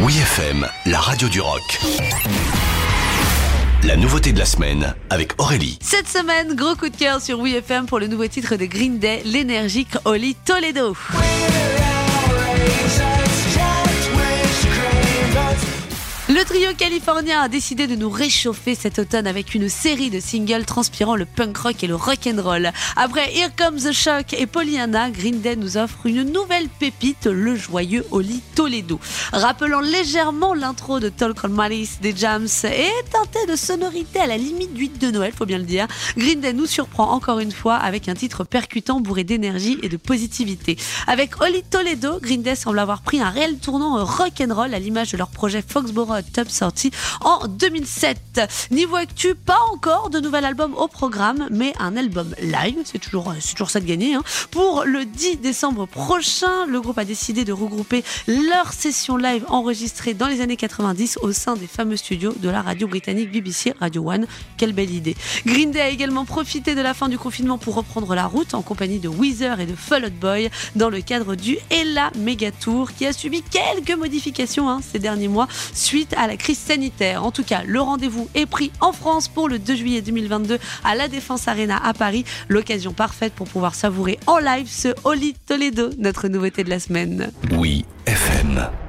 Oui FM, la radio du rock. La nouveauté de la semaine avec Aurélie. Cette semaine, gros coup de cœur sur WeFM pour le nouveau titre de Green Day, l'énergique Oli Toledo. Le trio californien a décidé de nous réchauffer cet automne avec une série de singles transpirant le punk rock et le rock and roll. Après Here Comes the Shock et Pollyanna, Green Day nous offre une nouvelle pépite, le joyeux Oli Toledo. Rappelant légèrement l'intro de Talk on Malice des Jams et teinté de sonorité à la limite d'huile de Noël, faut bien le dire, Green Day nous surprend encore une fois avec un titre percutant bourré d'énergie et de positivité. Avec Oli Toledo, Green Day semble avoir pris un réel tournant rock and roll à l'image de leur projet Foxborough Top sorti en 2007. Niveau actu, pas encore de nouvel album au programme, mais un album live, c'est toujours, c'est toujours ça de gagner. Hein. Pour le 10 décembre prochain, le groupe a décidé de regrouper leur session live enregistrée dans les années 90 au sein des fameux studios de la radio britannique BBC Radio One. Quelle belle idée. Green Day a également profité de la fin du confinement pour reprendre la route en compagnie de Weezer et de Fall Out Boy dans le cadre du Ella Mega Tour qui a subi quelques modifications hein, ces derniers mois à la crise sanitaire. En tout cas, le rendez-vous est pris en France pour le 2 juillet 2022 à la Défense Arena à Paris. L'occasion parfaite pour pouvoir savourer en live ce Holy Toledo, notre nouveauté de la semaine. Oui, FM.